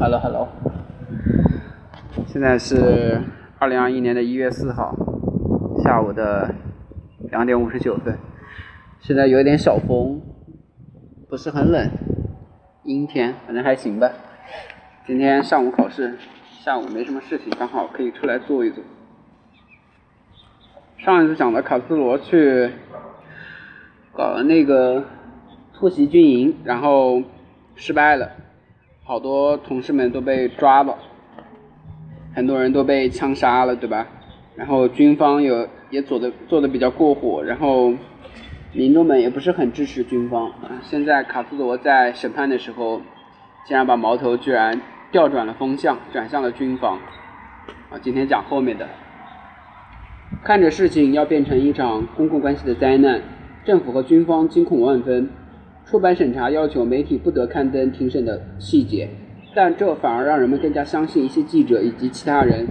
Hello Hello，现在是二零二一年的一月四号下午的两点五十九分，现在有点小风，不是很冷，阴天，反正还行吧。今天上午考试，下午没什么事情，刚好可以出来坐一坐。上一次讲的卡斯罗去搞了那个突袭军营，然后失败了。好多同事们都被抓了，很多人都被枪杀了，对吧？然后军方有也做的做的比较过火，然后民众们也不是很支持军方。现在卡斯罗在审判的时候，竟然把矛头居然调转了风向，转向了军方。啊，今天讲后面的，看着事情要变成一场公共关系的灾难，政府和军方惊恐万分。出版审查要求媒体不得刊登庭审的细节，但这反而让人们更加相信一些记者以及其他人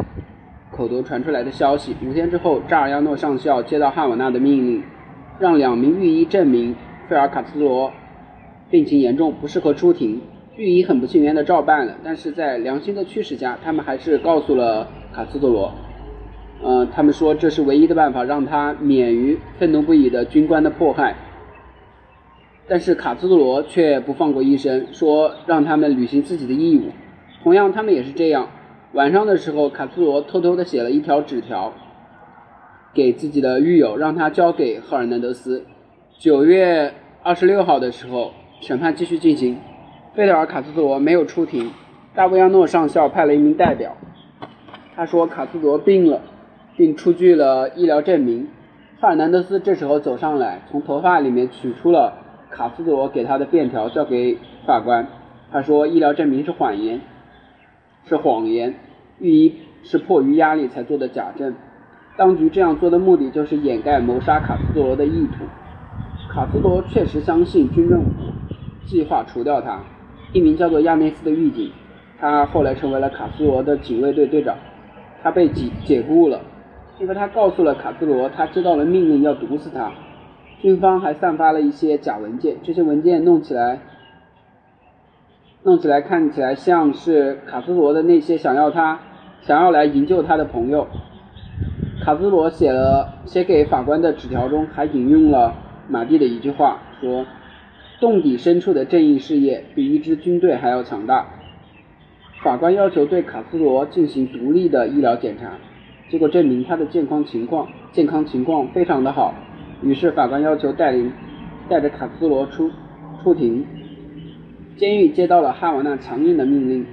口头传出来的消息。五天之后，扎尔亚诺上校接到汉瓦纳的命令，让两名御医证明费尔卡斯罗病情严重，不适合出庭。御医很不情愿地照办了，但是在良心的驱使下，他们还是告诉了卡斯特罗，呃，他们说这是唯一的办法，让他免于愤怒不已的军官的迫害。但是卡斯罗却不放过医生，说让他们履行自己的义务。同样，他们也是这样。晚上的时候，卡斯罗偷偷地写了一条纸条给自己的狱友，让他交给赫尔南德斯。九月二十六号的时候，审判继续进行。费德尔·卡斯罗没有出庭。大卫亚诺上校派了一名代表，他说卡斯罗病了，并出具了医疗证明。赫尔南德斯这时候走上来，从头发里面取出了。卡斯罗给他的便条交给法官，他说医疗证明是谎言，是谎言，御医是迫于压力才做的假证。当局这样做的目的就是掩盖谋杀卡斯罗的意图。卡斯罗确实相信军政府计划除掉他。一名叫做亚内斯的狱警，他后来成为了卡斯罗的警卫队队长。他被解解雇了，因为他告诉了卡斯罗，他知道了命令要毒死他。军方还散发了一些假文件，这些文件弄起来，弄起来看起来像是卡斯罗的那些想要他想要来营救他的朋友。卡斯罗写了写给法官的纸条中还引用了马蒂的一句话，说：“洞底深处的正义事业比一支军队还要强大。”法官要求对卡斯罗进行独立的医疗检查，结果证明他的健康情况健康情况非常的好。于是法官要求带领带着卡斯罗出出庭。监狱接到了哈瓦那强硬的命令，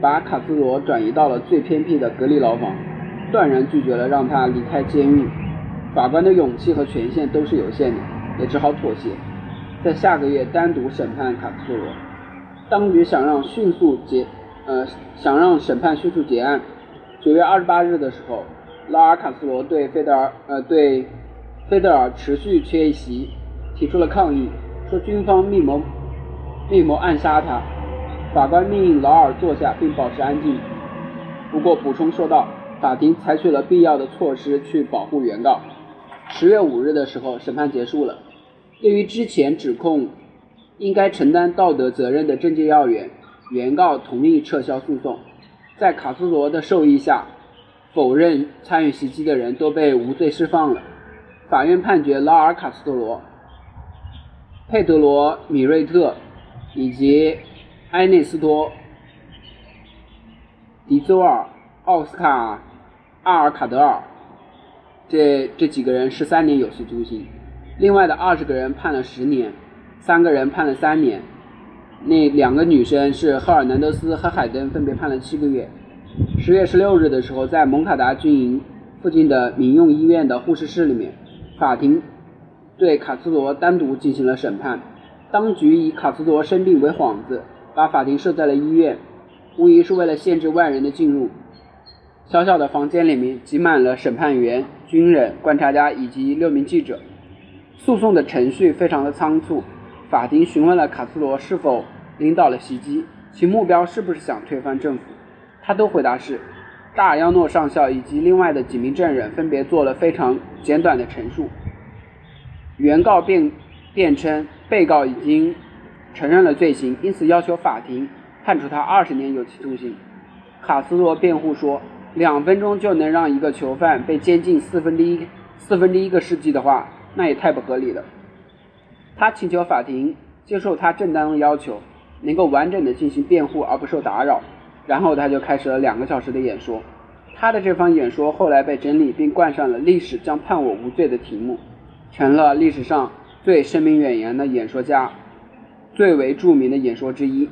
把卡斯罗转移到了最偏僻的隔离牢房，断然拒绝了让他离开监狱。法官的勇气和权限都是有限的，也只好妥协，在下个月单独审判卡斯罗。当局想让迅速结呃想让审判迅速结案。九月二十八日的时候，拉尔卡斯罗对费德尔呃对。费德尔持续缺席，提出了抗议，说军方密谋密谋暗杀他。法官命令劳尔坐下并保持安静。不过补充说道，法庭采取了必要的措施去保护原告。十月五日的时候，审判结束了。对于之前指控应该承担道德责任的政界要员，原告同意撤销诉讼。在卡斯罗的授意下，否认参与袭击的人都被无罪释放了。法院判决拉尔·卡斯特罗、佩德罗·米瑞特以及埃内斯托·迪佐尔、奥斯卡·阿尔卡德尔这这几个人十三年有期徒刑，另外的二十个人判了十年，三个人判了三年。那两个女生是赫尔南德斯和海登，分别判了七个月。十月十六日的时候，在蒙卡达军营附近的民用医院的护士室里面。法庭对卡斯罗单独进行了审判，当局以卡斯罗生病为幌子，把法庭设在了医院，无疑是为了限制外人的进入。小小的房间里面挤满了审判员、军人、观察家以及六名记者。诉讼的程序非常的仓促，法庭询问了卡斯罗是否领导了袭击，其目标是不是想推翻政府，他都回答是。大尔亚诺上校以及另外的几名证人分别做了非常简短的陈述。原告辩辩称，被告已经承认了罪行，因此要求法庭判处他二十年有期徒刑。卡斯罗辩护说，两分钟就能让一个囚犯被监禁四分之一四分之一个世纪的话，那也太不合理了。他请求法庭接受他正当的要求，能够完整的进行辩护而不受打扰。然后他就开始了两个小时的演说。他的这番演说后来被整理并冠上了“历史将判我无罪”的题目，成了历史上最声名远扬的演说家、最为著名的演说之一。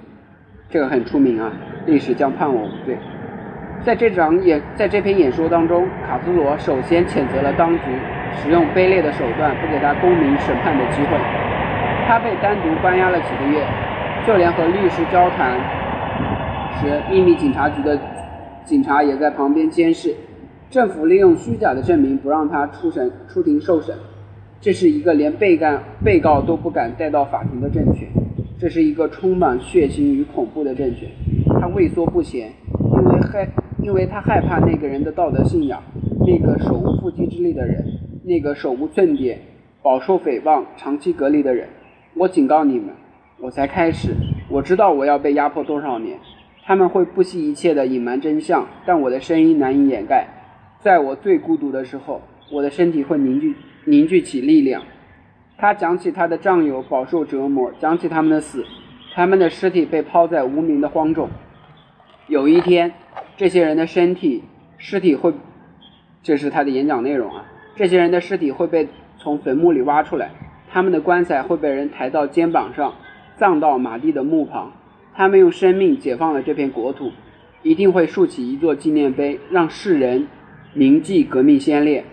这个很出名啊，“历史将判我无罪”。在这场演，在这篇演说当中，卡斯罗首先谴责了当局使用卑劣的手段，不给他公民审判的机会。他被单独关押了几个月，就连和律师交谈时，秘密警察局的。警察也在旁边监视，政府利用虚假的证明不让他出审出庭受审，这是一个连被告被告都不敢带到法庭的政权，这是一个充满血腥与恐怖的政权。他畏缩不前，因为害因为他害怕那个人的道德信仰，那个手无缚鸡之力的人，那个手无寸铁、饱受诽谤、长期隔离的人。我警告你们，我才开始，我知道我要被压迫多少年。他们会不惜一切地隐瞒真相，但我的声音难以掩盖。在我最孤独的时候，我的身体会凝聚凝聚起力量。他讲起他的战友饱受折磨，讲起他们的死，他们的尸体被抛在无名的荒冢。有一天，这些人的身体尸体会，这是他的演讲内容啊。这些人的尸体会被从坟墓里挖出来，他们的棺材会被人抬到肩膀上，葬到马蒂的墓旁。他们用生命解放了这片国土，一定会竖起一座纪念碑，让世人铭记革命先烈。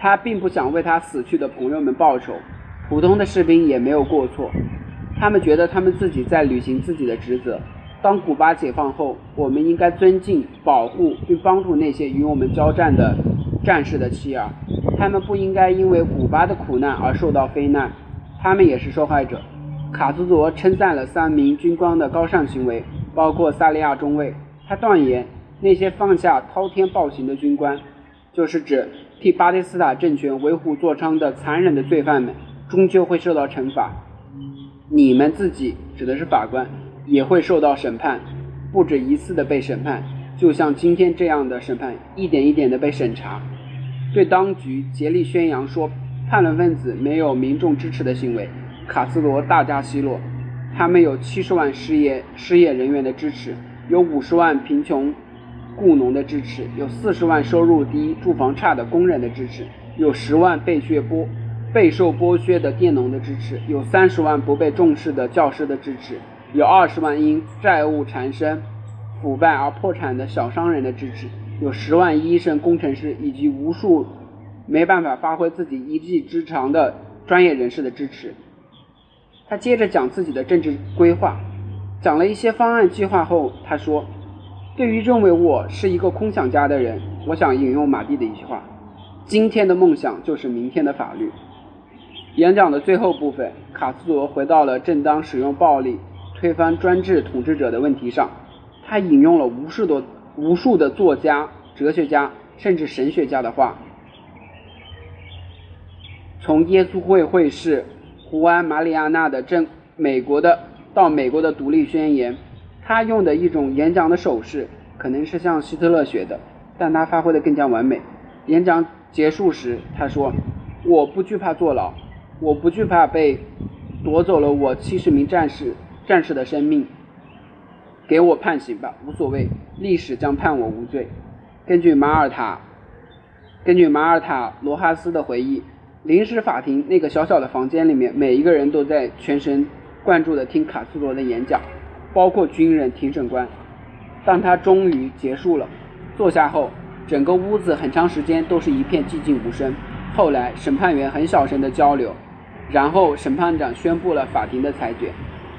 他并不想为他死去的朋友们报仇，普通的士兵也没有过错。他们觉得他们自己在履行自己的职责。当古巴解放后，我们应该尊敬、保护并帮助那些与我们交战的战士的妻儿。他们不应该因为古巴的苦难而受到非难，他们也是受害者。卡斯佐称赞了三名军官的高尚行为，包括萨利亚中尉。他断言，那些放下滔天暴行的军官，就是指替巴蒂斯塔政权为虎作伥的残忍的罪犯们，终究会受到惩罚。你们自己，指的是法官，也会受到审判，不止一次的被审判，就像今天这样的审判，一点一点的被审查。对当局竭力宣扬说叛乱分子没有民众支持的行为。卡斯罗大加奚落，他们有七十万失业失业人员的支持，有五十万贫穷雇农的支持，有四十万收入低、住房差的工人的支持，有十万被削剥、备受剥削的佃农的支持，有三十万不被重视的教师的支持，有二十万因债务缠身、腐败而破产的小商人的支持，有十万医生、工程师以及无数没办法发挥自己一技之长的专业人士的支持。他接着讲自己的政治规划，讲了一些方案计划后，他说：“对于认为我是一个空想家的人，我想引用马蒂的一句话：‘今天的梦想就是明天的法律。’”演讲的最后部分，卡斯罗回到了正当使用暴力推翻专制统治者的问题上。他引用了无数的无数的作家、哲学家，甚至神学家的话，从耶稣会会士。胡安·马里亚纳的正美国的到美国的独立宣言，他用的一种演讲的手势，可能是向希特勒学的，但他发挥的更加完美。演讲结束时，他说：“我不惧怕坐牢，我不惧怕被夺走了我七十名战士战士的生命，给我判刑吧，无所谓，历史将判我无罪。”根据马尔塔，根据马尔塔·罗哈斯的回忆。临时法庭那个小小的房间里面，每一个人都在全神贯注地听卡斯罗的演讲，包括军人、庭审官。当他终于结束了，坐下后，整个屋子很长时间都是一片寂静无声。后来，审判员很小声地交流，然后审判长宣布了法庭的裁决：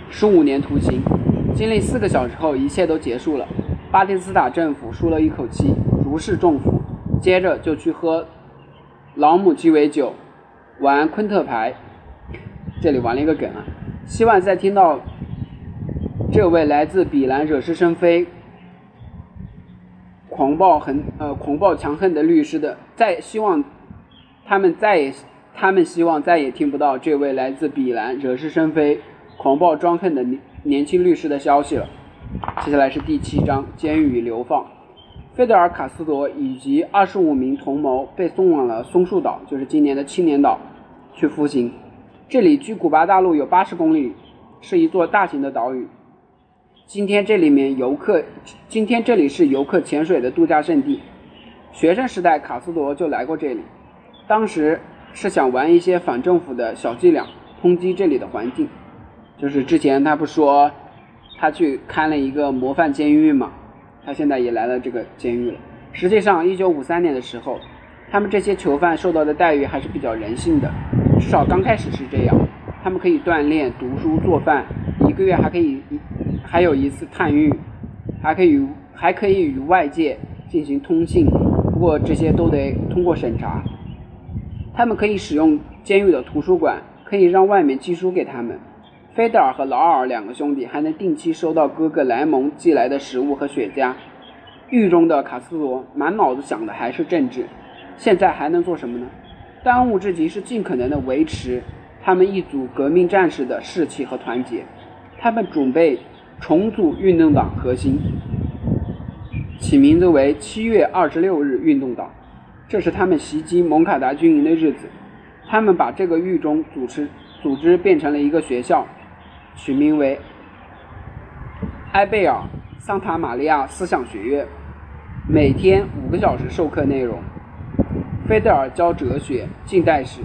十五年徒刑。经历四个小时后，一切都结束了。巴蒂斯塔政府舒了一口气，如释重负，接着就去喝老母鸡尾酒。玩昆特牌，这里玩了一个梗啊！希望在听到这位来自比兰惹是生非、狂暴横呃狂暴强横的律师的，在希望他们再也他们希望再也听不到这位来自比兰惹是生非、狂暴专横的年年轻律师的消息了。接下来是第七章监狱与流放。费德尔·卡斯多以及二十五名同谋被送往了松树岛，就是今年的青年岛，去服刑。这里距古巴大陆有八十公里，是一座大型的岛屿。今天这里面游客，今天这里是游客潜水的度假胜地。学生时代，卡斯罗就来过这里，当时是想玩一些反政府的小伎俩，抨击这里的环境。就是之前他不说，他去看了一个模范监狱嘛，他现在也来了这个监狱了。实际上，一九五三年的时候，他们这些囚犯受到的待遇还是比较人性的，至少刚开始是这样。他们可以锻炼、读书、做饭，一个月还可以。还有一次探狱，还可以还可以与外界进行通信，不过这些都得通过审查。他们可以使用监狱的图书馆，可以让外面寄书给他们。菲德尔和劳尔两个兄弟还能定期收到哥哥莱蒙寄来的食物和雪茄。狱中的卡斯罗满脑子想的还是政治，现在还能做什么呢？当务之急是尽可能的维持他们一组革命战士的士气和团结。他们准备。重组运动党核心，起名字为七月二十六日运动党，这是他们袭击蒙卡达军营的日子。他们把这个狱中组织组织变成了一个学校，取名为埃贝尔桑塔玛利亚思想学院，每天五个小时授课内容。菲德尔教哲学、近代史，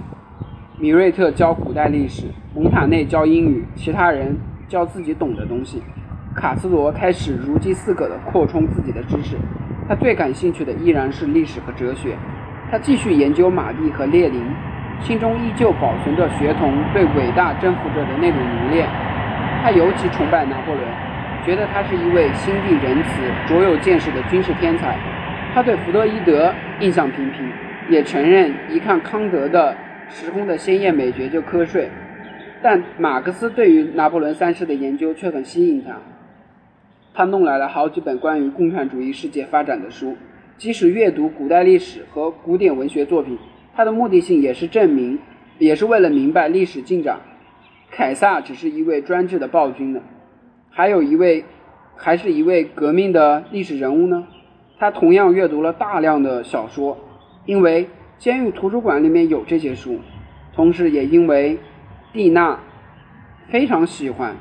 米瑞特教古代历史，蒙塔内教英语，其他人教自己懂的东西。卡斯罗开始如饥似渴地扩充自己的知识，他最感兴趣的依然是历史和哲学。他继续研究马蒂和列宁，心中依旧保存着学童对伟大征服者的那种迷恋。他尤其崇拜拿破仑，觉得他是一位心地仁慈、卓有见识的军事天才。他对弗洛伊德印象平平，也承认一看康德的时空的鲜艳美学就瞌睡。但马克思对于拿破仑三世的研究却很吸引他。他弄来了好几本关于共产主义世界发展的书，即使阅读古代历史和古典文学作品，他的目的性也是证明，也是为了明白历史进展。凯撒只是一位专制的暴君呢，还有一位，还是一位革命的历史人物呢。他同样阅读了大量的小说，因为监狱图书馆里面有这些书，同时也因为蒂娜非常喜欢。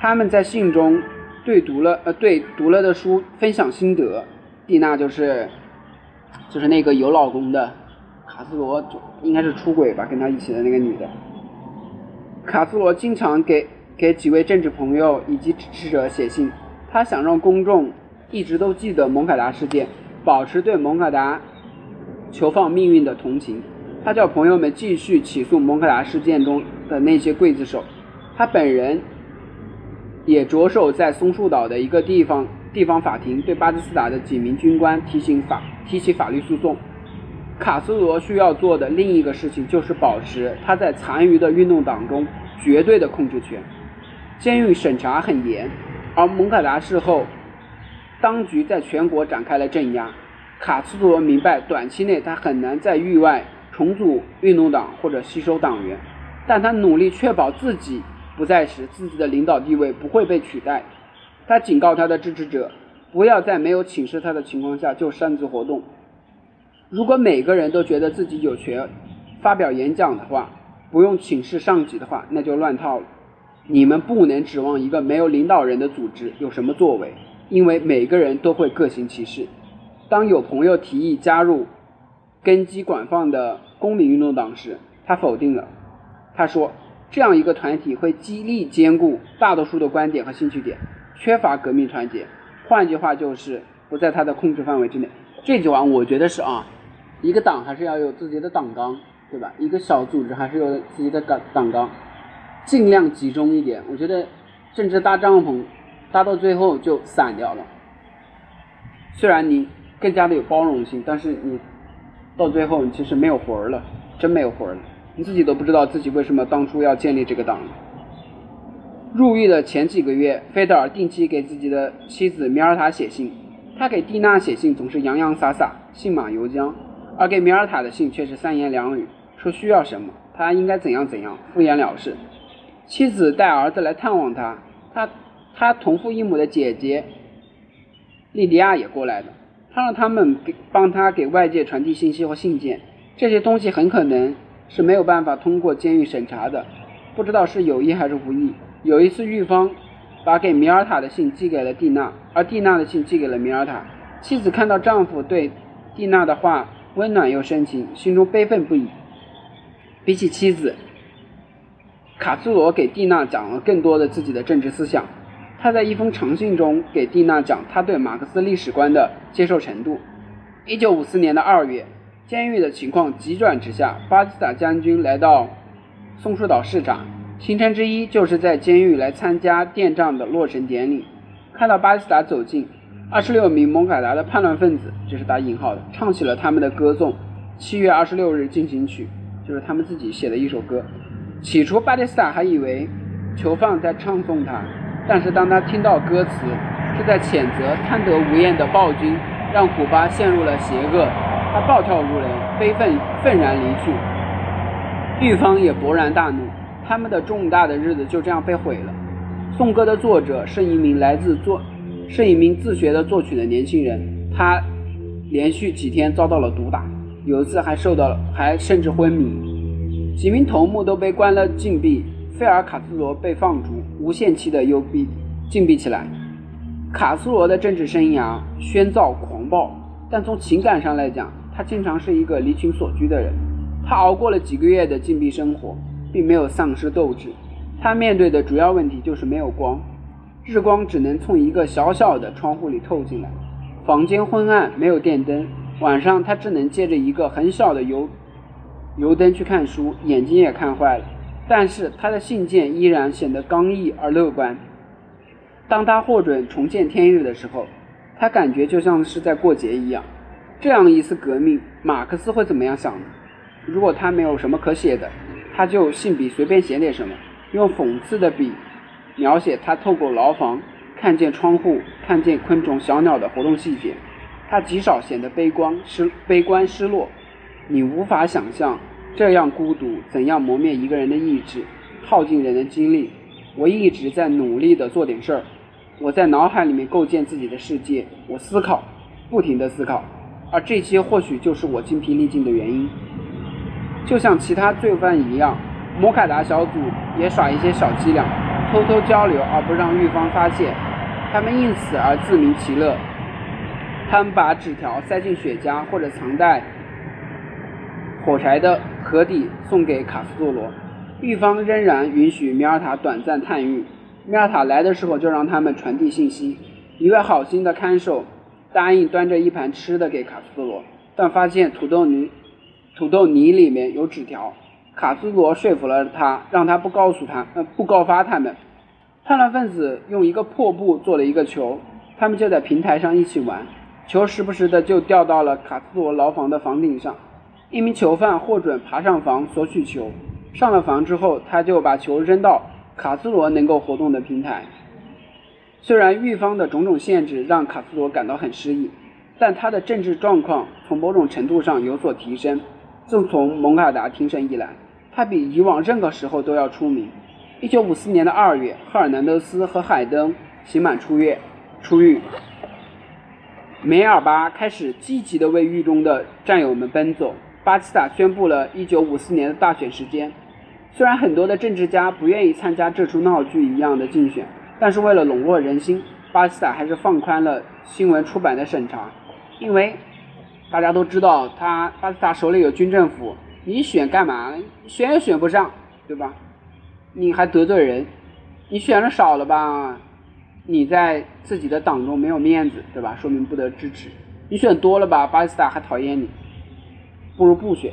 他们在信中。对读了呃，对读了的书分享心得，蒂娜就是就是那个有老公的卡斯罗就，应该是出轨吧，跟他一起的那个女的。卡斯罗经常给给几位政治朋友以及支持者写信，他想让公众一直都记得蒙卡达事件，保持对蒙卡达囚犯命运的同情。他叫朋友们继续起诉蒙卡达事件中的那些刽子手，他本人。也着手在松树岛的一个地方地方法庭对巴基斯坦的几名军官提起法提起法律诉讼。卡斯罗需要做的另一个事情就是保持他在残余的运动党中绝对的控制权。监狱审查很严，而蒙卡达事后，当局在全国展开了镇压。卡斯罗明白，短期内他很难在域外重组运动党或者吸收党员，但他努力确保自己。不在时，自己的领导地位不会被取代。他警告他的支持者，不要在没有请示他的情况下就擅自活动。如果每个人都觉得自己有权发表演讲的话，不用请示上级的话，那就乱套了。你们不能指望一个没有领导人的组织有什么作为，因为每个人都会各行其事。当有朋友提议加入根基广泛的公民运动党时，他否定了。他说。这样一个团体会极力兼顾大多数的观点和兴趣点，缺乏革命团结。换句话就是不在他的控制范围之内。这句话我觉得是啊，一个党还是要有自己的党纲，对吧？一个小组织还是有自己的党党纲，尽量集中一点。我觉得政治搭帐篷搭到最后就散掉了。虽然你更加的有包容性，但是你到最后你其实没有魂儿了，真没有魂儿了。你自己都不知道自己为什么当初要建立这个党。入狱的前几个月，费德尔定期给自己的妻子米尔塔写信。他给蒂娜写信总是洋洋洒洒、信马由缰，而给米尔塔的信却是三言两语，说需要什么，他应该怎样怎样，敷衍了事。妻子带儿子来探望他，他他同父异母的姐姐莉迪亚也过来了。他让他们给帮他给外界传递信息和信件，这些东西很可能是没有办法通过监狱审查的，不知道是有意还是无意。有一次，狱方把给米尔塔的信寄给了蒂娜，而蒂娜的信寄给了米尔塔。妻子看到丈夫对蒂娜的话温暖又深情，心中悲愤不已。比起妻子，卡斯罗给蒂娜讲了更多的自己的政治思想。他在一封长信中给蒂娜讲他对马克思历史观的接受程度。一九五四年的二月，监狱的情况急转直下，巴基斯坦将军来到松树岛视察，行程之一就是在监狱来参加电杖的落成典礼。看到巴基斯坦走近，二十六名蒙卡达的叛乱分子，这是打引号的，唱起了他们的歌颂《七月二十六日进行曲》，就是他们自己写的一首歌。起初，巴基斯坦还以为囚犯在唱颂他。但是当他听到歌词是在谴责贪得无厌的暴君，让古巴陷入了邪恶，他暴跳如雷，悲愤愤然离去。狱方也勃然大怒，他们的重大的日子就这样被毁了。颂歌的作者是一名来自作，是一名自学的作曲的年轻人，他连续几天遭到了毒打，有一次还受到了，还甚至昏迷。几名头目都被关了禁闭。费尔卡斯罗被放逐，无限期的幽闭、禁闭起来。卡斯罗的政治生涯喧躁狂暴，但从情感上来讲，他经常是一个离群索居的人。他熬过了几个月的禁闭生活，并没有丧失斗志。他面对的主要问题就是没有光，日光只能从一个小小的窗户里透进来。房间昏暗，没有电灯，晚上他只能借着一个很小的油油灯去看书，眼睛也看坏了。但是他的信件依然显得刚毅而乐观。当他获准重见天日的时候，他感觉就像是在过节一样。这样一次革命，马克思会怎么样想？如果他没有什么可写的，他就信笔随便写点什么，用讽刺的笔描写他透过牢房看见窗户、看见昆虫、小鸟的活动细节。他极少显得悲观失悲观失落，你无法想象。这样孤独，怎样磨灭一个人的意志，耗尽人的精力？我一直在努力的做点事儿。我在脑海里面构建自己的世界，我思考，不停的思考，而这些或许就是我精疲力尽的原因。就像其他罪犯一样，摩卡达小组也耍一些小伎俩，偷偷交流而不让狱方发现，他们因此而自鸣其乐。他们把纸条塞进雪茄，或者藏在。火柴的盒底送给卡斯特罗，狱方仍然允许米尔塔短暂探狱。米尔塔来的时候就让他们传递信息。一位好心的看守答应端着一盘吃的给卡斯特罗，但发现土豆泥土豆泥里面有纸条。卡斯特罗说服了他，让他不告诉他，呃，不告发他们。叛乱分子用一个破布做了一个球，他们就在平台上一起玩，球时不时的就掉到了卡斯特罗牢房的房顶上。一名囚犯获准爬上房索取球，上了房之后，他就把球扔到卡斯罗能够活动的平台。虽然狱方的种种限制让卡斯罗感到很失意，但他的政治状况从某种程度上有所提升。自从蒙卡达庭审以来，他比以往任何时候都要出名。一九五四年的二月，赫尔南德斯和海登刑满出狱，出狱。梅尔巴开始积极地为狱中的战友们奔走。巴基斯坦宣布了1954年的大选时间。虽然很多的政治家不愿意参加这出闹剧一样的竞选，但是为了笼络人心，巴基斯坦还是放宽了新闻出版的审查。因为大家都知道，他巴基斯坦手里有军政府，你选干嘛？选也选不上，对吧？你还得罪人，你选的少了吧？你在自己的党中没有面子，对吧？说明不得支持。你选多了吧？巴基斯坦还讨厌你。不如不选，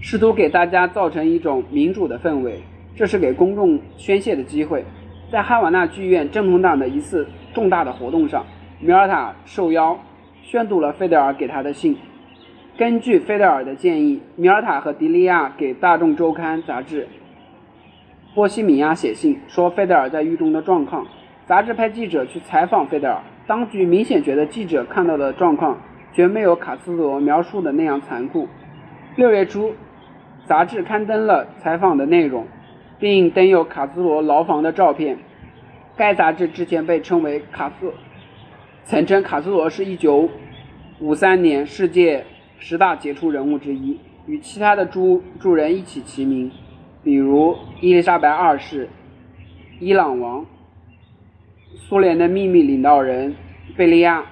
试图给大家造成一种民主的氛围，这是给公众宣泄的机会。在哈瓦那剧院正统党的一次重大的活动上，米尔塔受邀宣读了费德尔给他的信。根据费德尔的建议，米尔塔和迪利亚给《大众周刊》杂志《波西米亚》写信，说费德尔在狱中的状况。杂志派记者去采访费德尔，当局明显觉得记者看到的状况。绝没有卡斯罗描述的那样残酷。六月初，杂志刊登了采访的内容，并登有卡斯罗牢房的照片。该杂志之前被称为卡斯，曾称卡斯罗是一九五三年世界十大杰出人物之一，与其他的诸诸人一起齐名，比如伊丽莎白二世、伊朗王、苏联的秘密领导人贝利亚。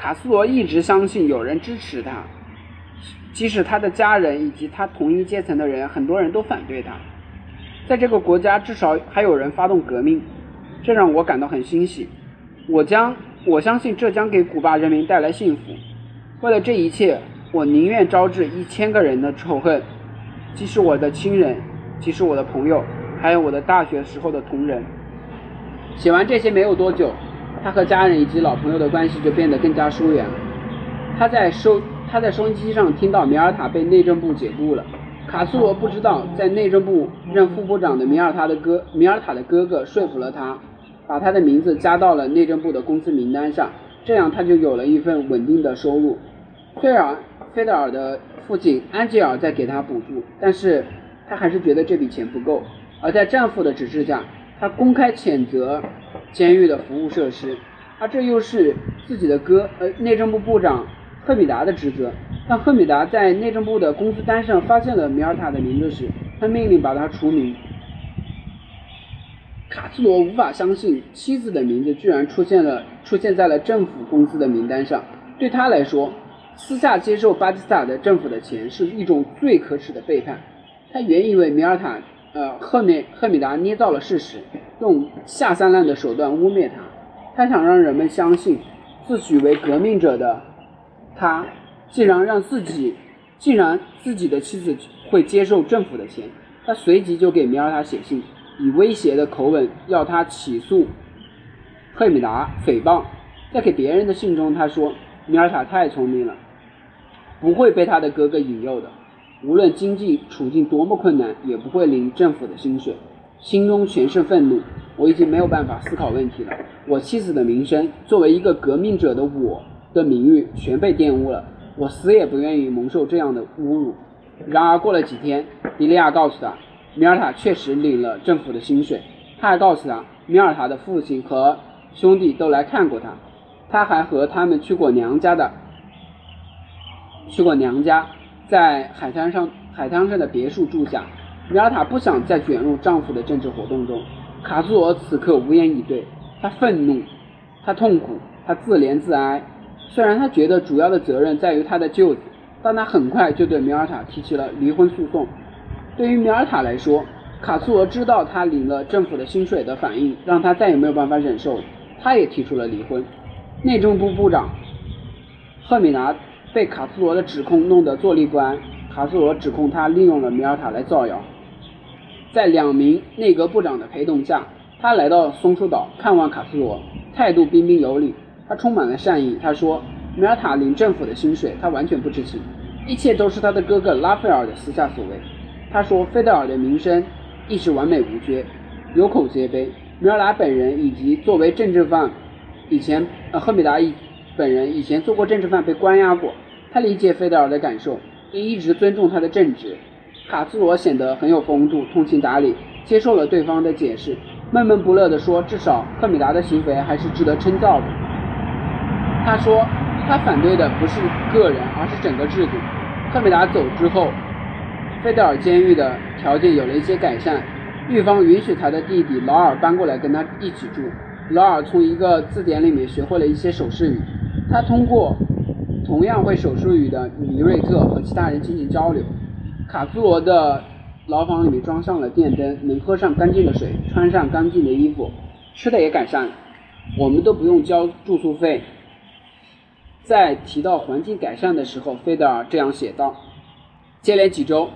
卡斯罗一直相信有人支持他，即使他的家人以及他同一阶层的人，很多人都反对他。在这个国家，至少还有人发动革命，这让我感到很欣喜。我将我相信这将给古巴人民带来幸福。为了这一切，我宁愿招致一千个人的仇恨，即使我的亲人，即使我的朋友，还有我的大学时候的同仁。写完这些没有多久，他和家人以及老朋友的关系就变得更加疏远了。他在收他在收音机上听到米尔塔被内政部解雇了。卡斯罗不知道，在内政部任副部长的米尔塔的哥米尔塔的哥哥说服了他，把他的名字加到了内政部的公司名单上，这样他就有了一份稳定的收入。虽然菲德尔的父亲安吉尔在给他补助，但是他还是觉得这笔钱不够。而在丈夫的指示下，他公开谴责监狱的服务设施，而这又是自己的哥呃内政部部长赫米达的职责。当赫米达在内政部的工资单上发现了米尔塔的名字时，他命令把他除名。卡斯罗无法相信妻子的名字居然出现了出现在了政府公司的名单上。对他来说，私下接受巴基斯坦的政府的钱是一种最可耻的背叛。他原以为米尔塔呃赫米赫米达捏造了事实，用下三滥的手段污蔑他。他想让人们相信，自诩为革命者的他。竟然让自己，竟然自己的妻子会接受政府的钱，他随即就给米尔塔写信，以威胁的口吻要他起诉赫米达诽谤。在给别人的信中，他说米尔塔太聪明了，不会被他的哥哥引诱的，无论经济处境多么困难，也不会领政府的薪水。心中全是愤怒，我已经没有办法思考问题了。我妻子的名声，作为一个革命者的我的名誉，全被玷污了。我死也不愿意蒙受这样的侮辱。然而过了几天，迪利亚告诉他，米尔塔确实领了政府的薪水。他还告诉他，米尔塔的父亲和兄弟都来看过他，他还和他们去过娘家的，去过娘家，在海滩上海滩上的别墅住下。米尔塔不想再卷入丈夫的政治活动中。卡苏罗此刻无言以对，他愤怒，他痛苦，他自怜自哀。虽然他觉得主要的责任在于他的舅子，但他很快就对米尔塔提起了离婚诉讼。对于米尔塔来说，卡苏罗知道她领了政府的薪水的反应，让她再也没有办法忍受，他也提出了离婚。内政部部长赫米拿被卡苏罗的指控弄得坐立不安，卡苏罗指控他利用了米尔塔来造谣。在两名内阁部长的陪同下，他来到松树岛看望卡斯罗，态度彬彬有礼。他充满了善意。他说：“米尔塔领政府的薪水，他完全不知情，一切都是他的哥哥拉斐尔的私下所为。”他说：“费德尔的名声一直完美无缺，有口皆碑。米尔塔本人以及作为政治犯，以前呃赫米达一本人以前做过政治犯，被关押过。他理解费德尔的感受，并一直尊重他的正直。”卡斯罗显得很有风度，通情达理，接受了对方的解释，闷闷不乐地说：“至少赫米达的行为还是值得称道的。”他说，他反对的不是个人，而是整个制度。赫米达走之后，费德尔监狱的条件有了一些改善，狱方允许他的弟弟劳尔搬过来跟他一起住。劳尔从一个字典里面学会了一些手势语，他通过同样会手势语的米瑞特和其他人进行交流。卡苏罗的牢房里面装上了电灯，能喝上干净的水，穿上干净的衣服，吃的也改善了。我们都不用交住宿费。在提到环境改善的时候，费德尔这样写道：“接连几周，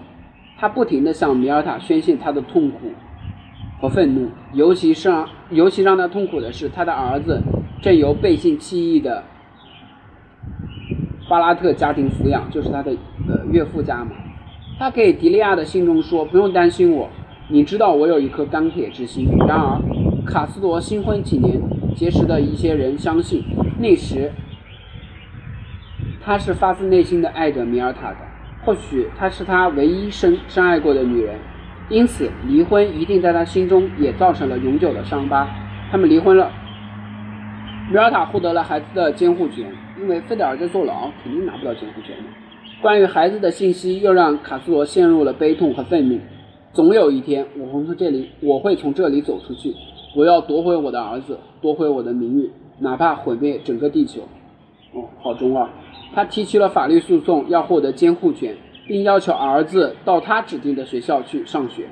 他不停地向米尔塔宣泄他的痛苦和愤怒，尤其是让尤其让他痛苦的是，他的儿子正由背信弃义的巴拉特家庭抚养，就是他的呃岳父家嘛。他给迪利亚的信中说：‘不用担心我，你知道我有一颗钢铁之心。’然而，卡斯罗新婚几年结识的一些人相信，那时。”他是发自内心的爱着米尔塔的，或许她是他唯一深深爱过的女人。因此离婚一定在他心中也造成了永久的伤疤。他们离婚了，米尔塔获得了孩子的监护权，因为费德尔在坐牢，肯定拿不到监护权的。关于孩子的信息又让卡斯罗陷入了悲痛和愤怒。总有一天，我会从这里，我会从这里走出去。我要夺回我的儿子，夺回我的名誉，哪怕毁灭整个地球。哦，好中二！他提起了法律诉讼，要获得监护权，并要求儿子到他指定的学校去上学，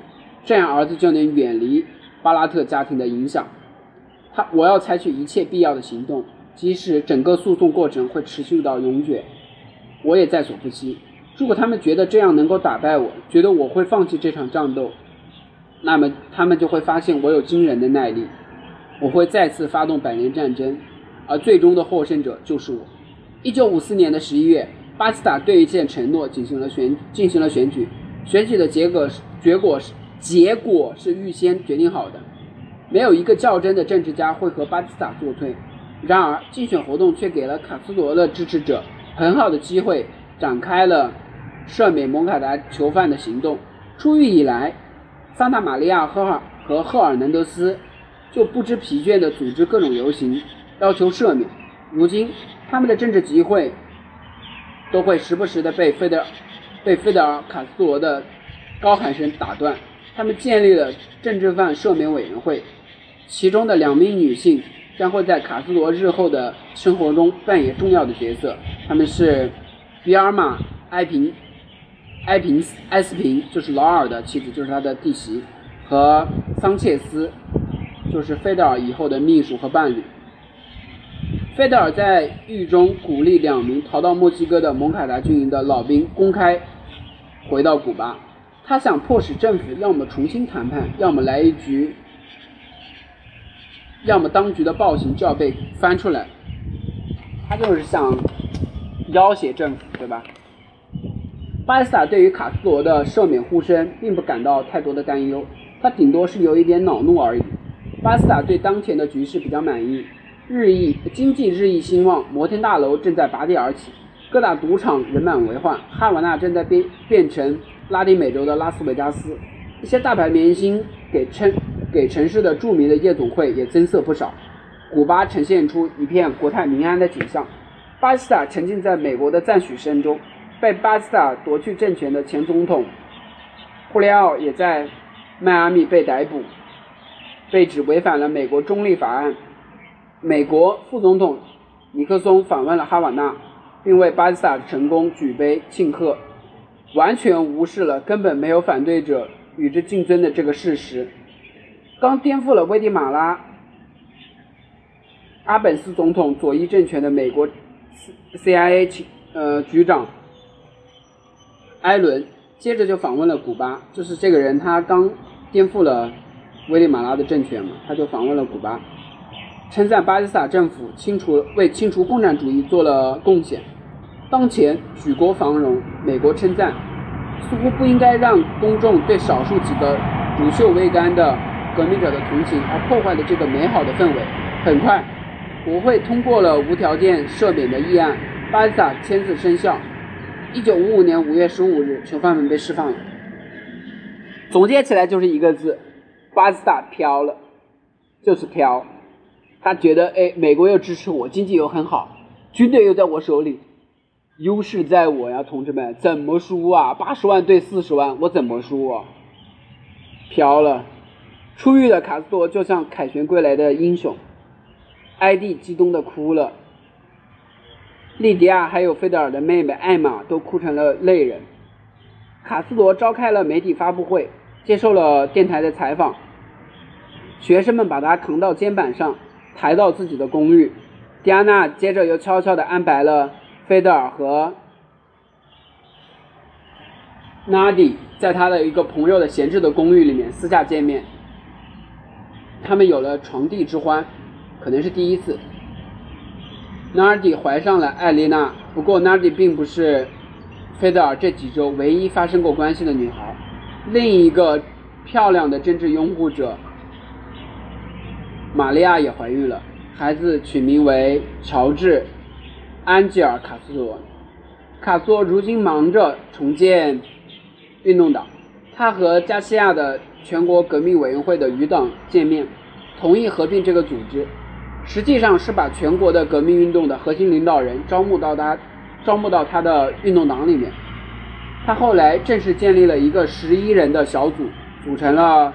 这样儿子就能远离巴拉特家庭的影响。他，我要采取一切必要的行动，即使整个诉讼过程会持续到永远，我也在所不惜。如果他们觉得这样能够打败我，觉得我会放弃这场战斗，那么他们就会发现我有惊人的耐力。我会再次发动百年战争，而最终的获胜者就是我。一九五四年的十一月，巴基斯塔对一件承诺进行了选进行了选举，选举的结果是结果是结果是预先决定好的，没有一个较真的政治家会和巴基斯塔作对。然而，竞选活动却给了卡斯罗的支持者很好的机会，展开了。赦免蒙卡达囚犯的行动，出狱以来，桑塔玛利亚和尔和赫尔南德斯就不知疲倦地组织各种游行，要求赦免。如今，他们的政治集会都会时不时地被费德被费德尔卡斯罗的高喊声打断。他们建立了政治犯赦免委员会，其中的两名女性将会在卡斯罗日后的生活中扮演重要的角色。他们是比尔玛·埃平。埃平斯埃斯平就是劳尔的妻子，就是他的弟媳，和桑切斯就是费德尔以后的秘书和伴侣。费德尔在狱中鼓励两名逃到墨西哥的蒙卡达军营的老兵公开回到古巴，他想迫使政府要么重新谈判，要么来一局，要么当局的暴行就要被翻出来。他就是想要挟政府，对吧？巴斯塔对于卡斯罗的赦免呼声并不感到太多的担忧，他顶多是有一点恼怒而已。巴斯塔对当前的局势比较满意，日益经济日益兴旺，摩天大楼正在拔地而起，各大赌场人满为患，哈瓦那正在变变成拉丁美洲的拉斯维加斯，一些大牌明星给称给城市的著名的夜总会也增色不少，古巴呈现出一片国泰民安的景象。巴斯塔沉浸在美国的赞许声中。被巴斯塔夺去政权的前总统胡里奥也在迈阿密被逮捕，被指违反了美国中立法案。美国副总统尼克松访问了哈瓦那，并为巴斯塔的成功举杯庆贺，完全无视了根本没有反对者与之竞争的这个事实。刚颠覆了危地马拉阿本斯总统左翼政权的美国 CIA 呃局长。艾伦接着就访问了古巴，就是这个人，他刚颠覆了危地马拉的政权嘛，他就访问了古巴，称赞巴基斯坦政府清除为清除共产主义做了贡献。当前举国繁荣，美国称赞，似乎不应该让公众对少数几个乳臭未干的革命者的同情而破坏了这个美好的氛围。很快，国会通过了无条件赦免的议案，巴基斯坦签字生效。一九五五年五月十五日，囚犯们被释放了。总结起来就是一个字：巴斯塔飘了，就是飘。他觉得，哎，美国又支持我，经济又很好，军队又在我手里，优势在我呀，同志们，怎么输啊？八十万对四十万，我怎么输啊？飘了。出狱的卡斯多就像凯旋归来的英雄，艾蒂激动的哭了。莉迪亚还有费德尔的妹妹艾玛都哭成了泪人。卡斯罗召开了媒体发布会，接受了电台的采访。学生们把他扛到肩膀上，抬到自己的公寓。迪安娜接着又悄悄地安排了费德尔和纳迪在他的一个朋友的闲置的公寓里面私下见面。他们有了床笫之欢，可能是第一次。纳尔迪怀上了艾丽娜，不过纳尔迪并不是菲德尔这几周唯一发生过关系的女孩。另一个漂亮的政治拥护者玛利亚也怀孕了，孩子取名为乔治·安吉尔·卡斯罗。卡斯罗如今忙着重建运动党，他和加西亚的全国革命委员会的余党见面，同意合并这个组织，实际上是把全国的革命运动的核心领导人招募到他招募到他的运动党里面。他后来正式建立了一个十一人的小组，组成了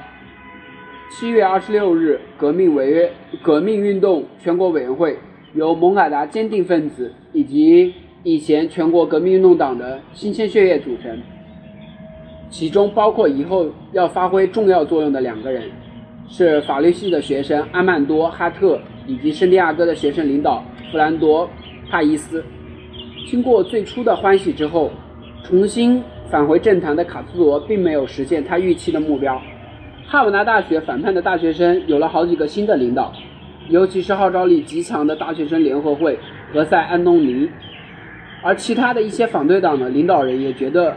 七月二十六日革命违约革命运动全国委员会，由蒙嘎达坚定分子以及以前全国革命运动党的新鲜血液组成，其中包括以后要发挥重要作用的两个人，是法律系的学生阿曼多·哈特以及圣地亚哥的学生领导弗兰多·帕伊斯。经过最初的欢喜之后。重新返回政坛的卡斯罗并没有实现他预期的目标。哈瓦那大学反叛的大学生有了好几个新的领导，尤其是号召力极强的大学生联合会何塞·安东尼。而其他的一些反对党的领导人也觉得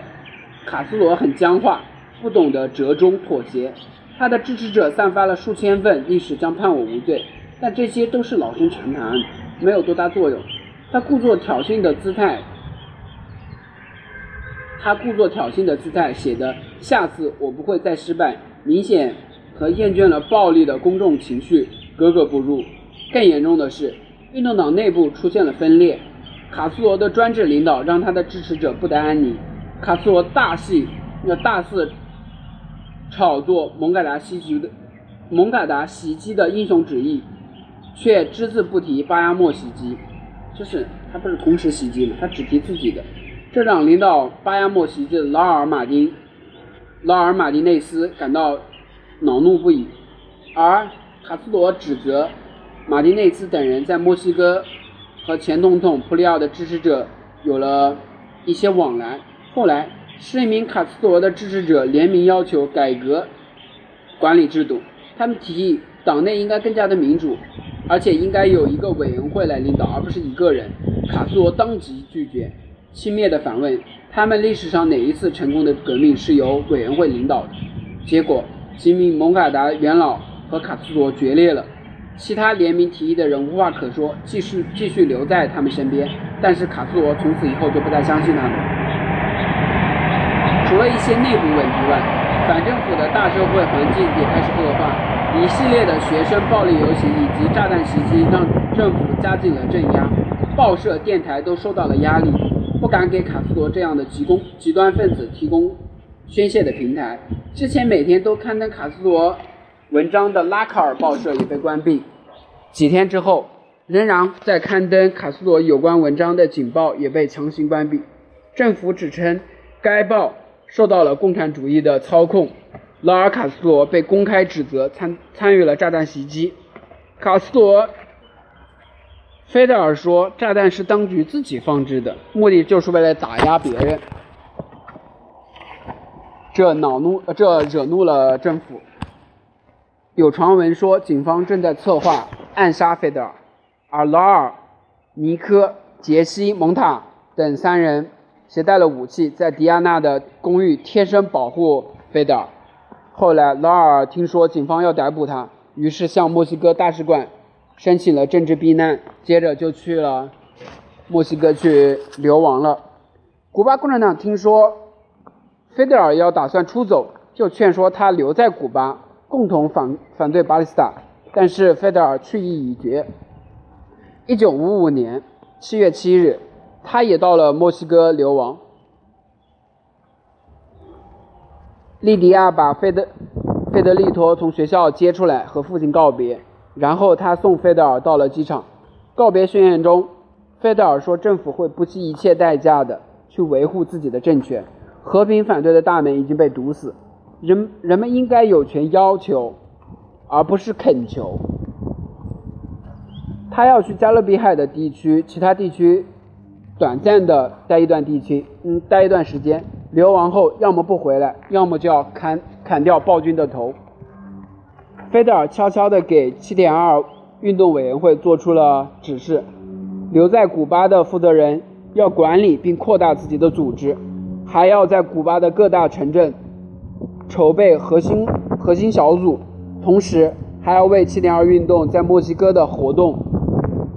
卡斯罗很僵化，不懂得折中妥协。他的支持者散发了数千份“历史将判我无罪”，但这些都是老生常谈，没有多大作用。他故作挑衅的姿态。他故作挑衅的姿态，写的“下次我不会再失败”，明显和厌倦了暴力的公众情绪格格不入。更严重的是，运动党内部出现了分裂。卡斯罗的专制领导让他的支持者不得安宁。卡斯罗大戏那大肆炒作蒙嘎达袭击的蒙嘎达袭击的英雄旨意，却只字不提巴亚莫袭击。就是他不是同时袭击吗？他只提自己的。这让领导巴亚莫袭击的劳尔马丁、劳尔马丁内斯感到恼怒不已，而卡斯罗指责马丁内斯等人在墨西哥和前总统普里奥的支持者有了一些往来。后来，十名卡斯罗的支持者联名要求改革管理制度，他们提议党内应该更加的民主，而且应该有一个委员会来领导，而不是一个人。卡斯罗当即拒绝。轻蔑地反问：“他们历史上哪一次成功的革命是由委员会领导的？”结果，几名蒙嘎达元老和卡斯罗决裂了。其他联名提议的人无话可说，继续继续留在他们身边。但是卡斯罗从此以后就不再相信他们。除了一些内部问题外，反政府的大社会环境也开始恶化。一系列的学生暴力游行以及炸弹袭击让政府加紧了镇压，报社、电台都受到了压力。不敢给卡斯罗这样的极攻极端分子提供宣泄的平台。之前每天都刊登卡斯罗文章的拉卡尔报社也被关闭。几天之后，仍然在刊登卡斯罗有关文章的《警报》也被强行关闭。政府指称该报受到了共产主义的操控。劳尔·卡斯罗被公开指责参参与了炸弹袭击。卡斯罗。菲德尔说：“炸弹是当局自己放置的，目的就是为了打压别人。”这恼怒，这惹怒了政府。有传闻说，警方正在策划暗杀菲德尔，而劳尔、尼科、杰西、蒙塔等三人携带了武器，在迪亚娜的公寓贴身保护菲德尔。后来，劳尔听说警方要逮捕他，于是向墨西哥大使馆。申请了政治避难，接着就去了墨西哥去流亡了。古巴共产党听说菲德尔要打算出走，就劝说他留在古巴，共同反反对巴勒斯坦。但是菲德尔去意已决。一九五五年七月七日，他也到了墨西哥流亡。利迪亚把费德费德利托从学校接出来，和父亲告别。然后他送费德尔到了机场。告别宣言中，费德尔说：“政府会不惜一切代价的去维护自己的政权。和平反对的大门已经被堵死，人人们应该有权要求，而不是恳求。”他要去加勒比海的地区，其他地区短暂的待一段地区，嗯，待一段时间。流亡后，要么不回来，要么就要砍砍掉暴君的头。菲德尔悄悄地给七点二运动委员会做出了指示：留在古巴的负责人要管理并扩大自己的组织，还要在古巴的各大城镇筹备核心核心小组，同时还要为七点二运动在墨西哥的活动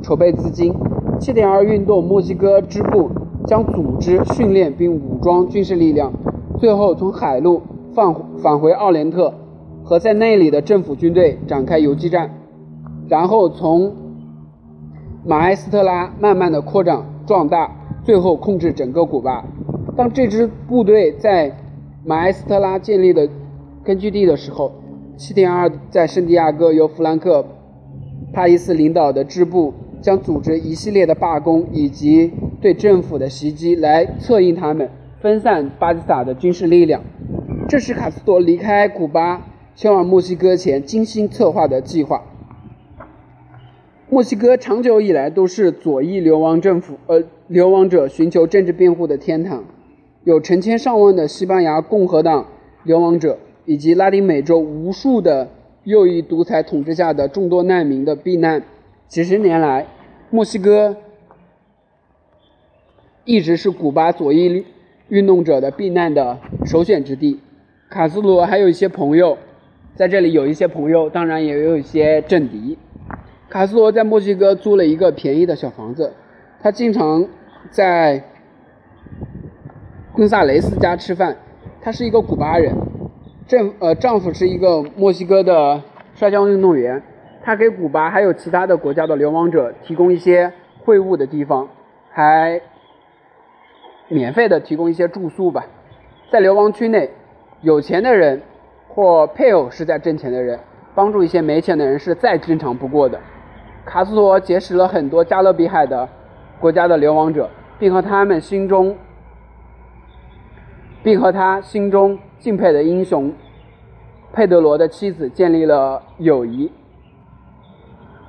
筹备资金。七点二运动墨西哥支部将组织、训练并武装军事力量，最后从海路返返回奥连特，和在那里的政府军队展开游击战，然后从马埃斯特拉慢慢的扩张壮大，最后控制整个古巴。当这支部队在马埃斯特拉建立的根据地的时候，七点二在圣地亚哥由弗兰克·帕伊斯领导的支部将组织一系列的罢工以及对政府的袭击来策应他们，分散巴基斯坦的军事力量。这是卡斯多离开古巴前往墨西哥前精心策划的计划。墨西哥长久以来都是左翼流亡政府，呃，流亡者寻求政治辩护的天堂，有成千上万的西班牙共和党流亡者，以及拉丁美洲无数的右翼独裁统治下的众多难民的避难。几十年来，墨西哥一直是古巴左翼运动者的避难的首选之地。卡斯罗还有一些朋友在这里，有一些朋友，当然也有一些政敌。卡斯罗在墨西哥租了一个便宜的小房子，他经常在昆萨雷斯家吃饭。他是一个古巴人，丈呃丈夫是一个墨西哥的摔跤运动员。他给古巴还有其他的国家的流亡者提供一些会晤的地方，还免费的提供一些住宿吧。在流亡区内，有钱的人或配偶是在挣钱的人，帮助一些没钱的人是再正常不过的。卡斯罗结识了很多加勒比海的国家的流亡者，并和他们心中，并和他心中敬佩的英雄佩德罗的妻子建立了友谊。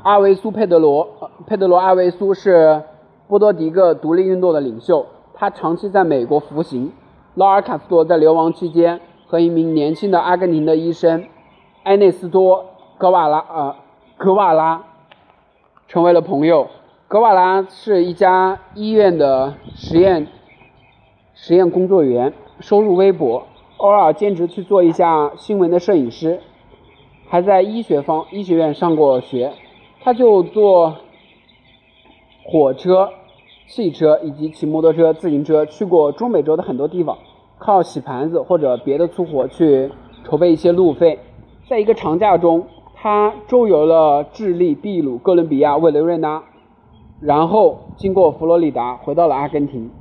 阿维苏·佩德罗，佩德罗·阿维苏是波多迪各独立运动的领袖，他长期在美国服刑。劳尔·卡斯多在流亡期间和一名年轻的阿根廷的医生埃内斯多·格瓦拉，呃，格瓦拉。成为了朋友。格瓦拉是一家医院的实验实验工作员，收入微薄，偶尔兼职去做一下新闻的摄影师，还在医学方医学院上过学。他就坐火车、汽车以及骑摩托车、自行车去过中美洲的很多地方，靠洗盘子或者别的粗活去筹备一些路费。在一个长假中。他周游了智利、秘鲁、哥伦比亚、委内瑞拉，然后经过佛罗里达回到了阿根廷。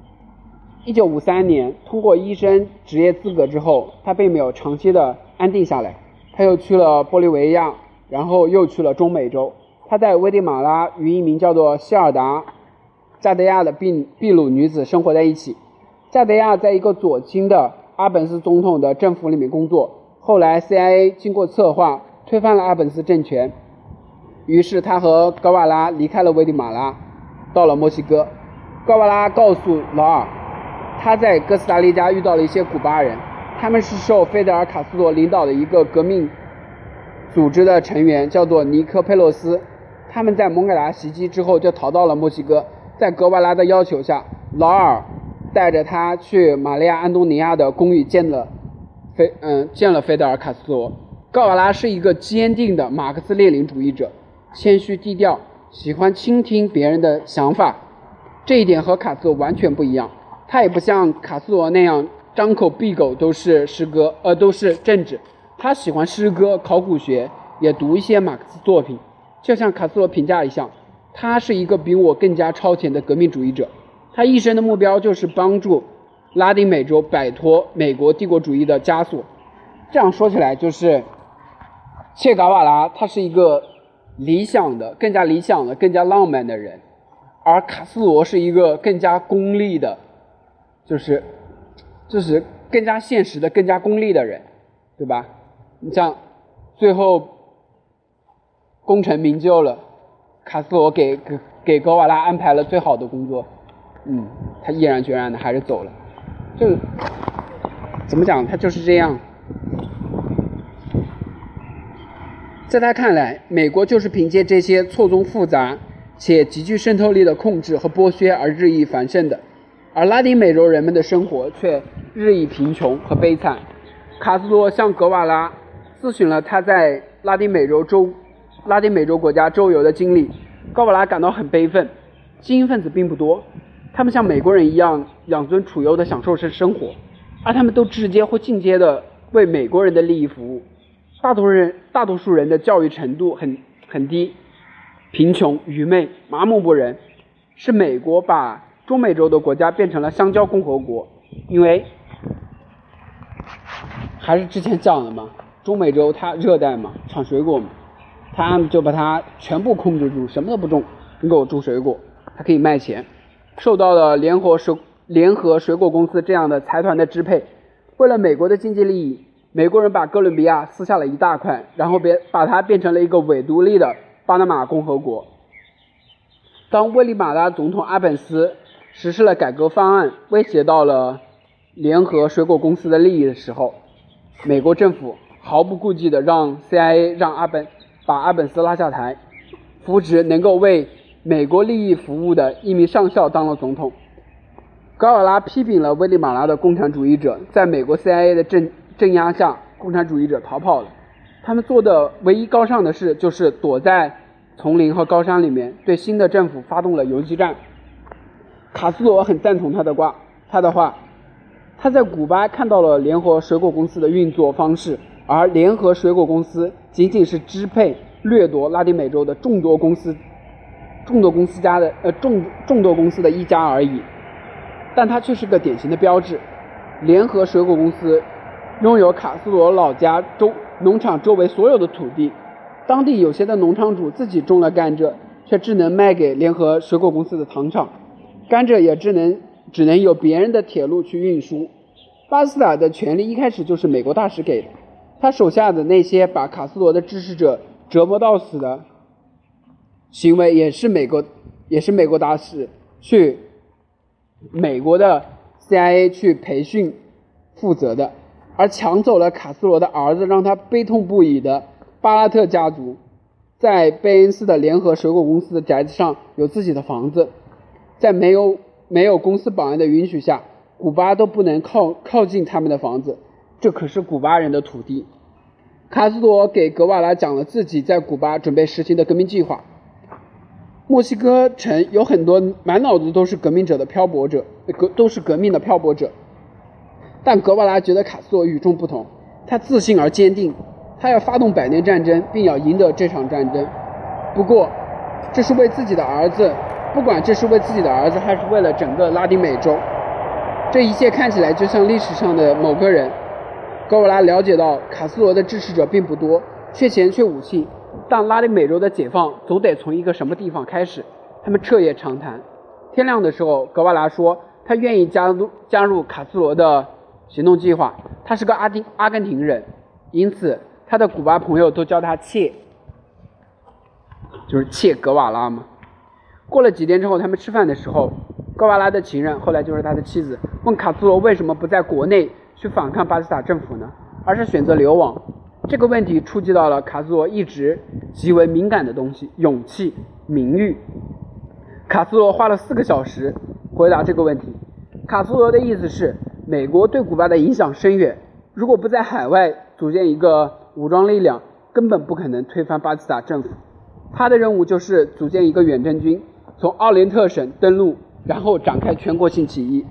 一九五三年，通过医生职业资格之后，他并没有长期的安定下来，他又去了玻利维亚，然后又去了中美洲。他在危地马拉与一名叫做希尔达·加德亚的秘秘鲁女子生活在一起。加德亚在一个左倾的阿本斯总统的政府里面工作，后来 CIA 经过策划。推翻了阿本斯政权，于是他和高瓦拉离开了危地马拉，到了墨西哥。高瓦拉告诉劳尔，他在哥斯达黎加遇到了一些古巴人，他们是受费德尔·卡斯罗领导的一个革命组织的成员，叫做尼科佩洛斯。他们在蒙嘎达袭击之后就逃到了墨西哥。在格瓦拉的要求下，劳尔带着他去玛利亚·安东尼亚的公寓见了菲嗯见了费德尔·卡斯罗。格瓦拉是一个坚定的马克思列宁主义者，谦虚低调，喜欢倾听别人的想法，这一点和卡斯罗完全不一样。他也不像卡斯罗那样张口闭口都是诗歌，呃，都是政治。他喜欢诗歌、考古学，也读一些马克思作品。就像卡斯罗评价一样，他是一个比我更加超前的革命主义者。他一生的目标就是帮助拉丁美洲摆脱美国帝国主义的枷锁。这样说起来，就是。切格瓦拉他是一个理想的、更加理想的、更加浪漫的人，而卡斯罗是一个更加功利的，就是就是更加现实的、更加功利的人，对吧？你像最后功成名就了，卡斯罗给给给格瓦拉安排了最好的工作，嗯，他毅然决然的还是走了，就怎么讲？他就是这样。在他看来，美国就是凭借这些错综复杂且极具渗透力的控制和剥削而日益繁盛的，而拉丁美洲人们的生活却日益贫穷和悲惨。卡斯罗向格瓦拉咨询了他在拉丁美洲周拉丁美洲国家周游的经历，高瓦拉感到很悲愤。精英分子并不多，他们像美国人一样养尊处优的享受生生活，而他们都直接或间接的为美国人的利益服务。大多数人大多数人的教育程度很很低，贫穷、愚昧、麻木不仁，是美国把中美洲的国家变成了香蕉共和国。因为还是之前讲的嘛，中美洲它热带嘛，产水果嘛，他们就把它全部控制住，什么都不种，你给我种水果，它可以卖钱。受到了联合水联合水果公司这样的财团的支配，为了美国的经济利益。美国人把哥伦比亚撕下了一大块，然后别把它变成了一个伪独立的巴拿马共和国。当危地马拉总统阿本斯实施了改革方案，威胁到了联合水果公司的利益的时候，美国政府毫不顾忌的让 CIA 让阿本把阿本斯拉下台，扶植能够为美国利益服务的一名上校当了总统。高尔拉批评了危地马拉的共产主义者，在美国 CIA 的镇镇压下，共产主义者逃跑了。他们做的唯一高尚的事，就是躲在丛林和高山里面，对新的政府发动了游击战。卡斯罗很赞同他的话，他的话，他在古巴看到了联合水果公司的运作方式，而联合水果公司仅仅是支配、掠夺拉丁美洲的众多公司、众多公司家的呃众众多公司的一家而已。但它却是个典型的标志，联合水果公司。拥有卡斯罗老家周农场周围所有的土地，当地有些的农场主自己种了甘蔗，却只能卖给联合水果公司的糖厂，甘蔗也只能只能由别人的铁路去运输。巴斯塔的权利一开始就是美国大使给的，他手下的那些把卡斯罗的支持者折磨到死的行为，也是美国也是美国大使去美国的 CIA 去培训负责的。而抢走了卡斯罗的儿子，让他悲痛不已的巴拉特家族，在贝恩斯的联合水果公司的宅子上有自己的房子，在没有没有公司保安的允许下，古巴都不能靠靠近他们的房子，这可是古巴人的土地。卡斯罗给格瓦拉讲了自己在古巴准备实行的革命计划。墨西哥城有很多满脑子都是革命者的漂泊者，革都是革命的漂泊者。但格瓦拉觉得卡斯罗与众不同，他自信而坚定，他要发动百年战争，并要赢得这场战争。不过，这是为自己的儿子，不管这是为自己的儿子，还是为了整个拉丁美洲，这一切看起来就像历史上的某个人。格瓦拉了解到卡斯罗的支持者并不多，缺钱缺武器，但拉丁美洲的解放总得从一个什么地方开始。他们彻夜长谈，天亮的时候，格瓦拉说他愿意加入加入卡斯罗的。行动计划，他是个阿丁阿根廷人，因此他的古巴朋友都叫他切，就是切格瓦拉嘛。过了几天之后，他们吃饭的时候，格瓦拉的情人，后来就是他的妻子，问卡斯罗为什么不在国内去反抗巴基斯坦政府呢，而是选择流亡？这个问题触及到了卡斯罗一直极为敏感的东西——勇气、名誉。卡斯罗花了四个小时回答这个问题。卡斯罗的意思是。美国对古巴的影响深远，如果不在海外组建一个武装力量，根本不可能推翻巴基斯坦政府。他的任务就是组建一个远征军，从奥连特省登陆，然后展开全国性起义。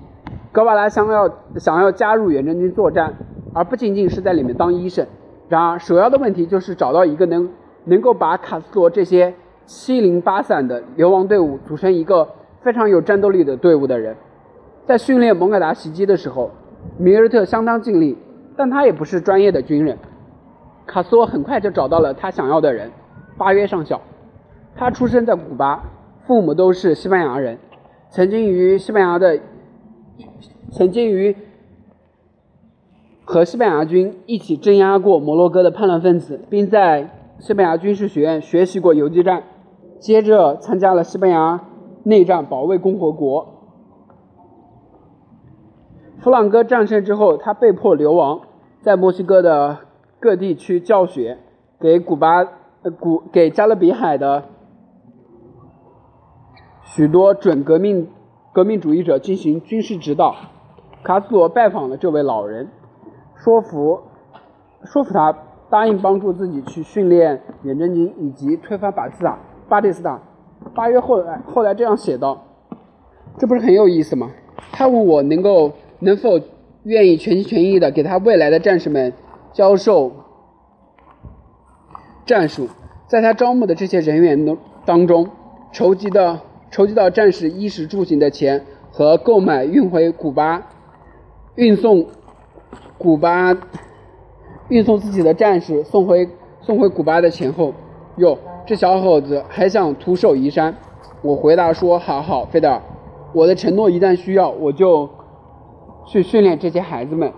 格瓦拉想要想要加入远征军作战，而不仅仅是在里面当医生。然而，首要的问题就是找到一个能能够把卡斯罗这些七零八散的流亡队伍组成一个非常有战斗力的队伍的人。在训练蒙嘎达袭击的时候，米尔特相当尽力，但他也不是专业的军人。卡斯罗很快就找到了他想要的人——巴约上校。他出生在古巴，父母都是西班牙人，曾经与西班牙的，曾经与和西班牙军一起镇压过摩洛哥的叛乱分子，并在西班牙军事学院学习过游击战。接着参加了西班牙内战，保卫共和国。弗朗哥战胜之后，他被迫流亡，在墨西哥的各地区教学，给古巴、呃古给加勒比海的许多准革命革命主义者进行军事指导。卡斯罗拜访了这位老人，说服说服他答应帮助自己去训练远征军以及推翻巴斯塔巴蒂斯塔。八月后来后来这样写道：“这不是很有意思吗？”他问我能够。能否愿意全心全意的给他未来的战士们教授战术，在他招募的这些人员当当中，筹集的筹集到战士衣食住行的钱和购买运回古巴、运送古巴、运送自己的战士送回送回古巴的钱后，哟，这小伙子还想徒手移山。我回答说：“好好，费德，我的承诺一旦需要，我就去训练这些孩子们。”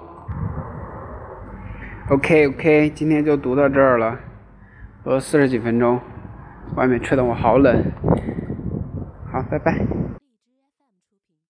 OK OK，今天就读到这儿了，读了四十几分钟，外面吹得我好冷。好拜拜。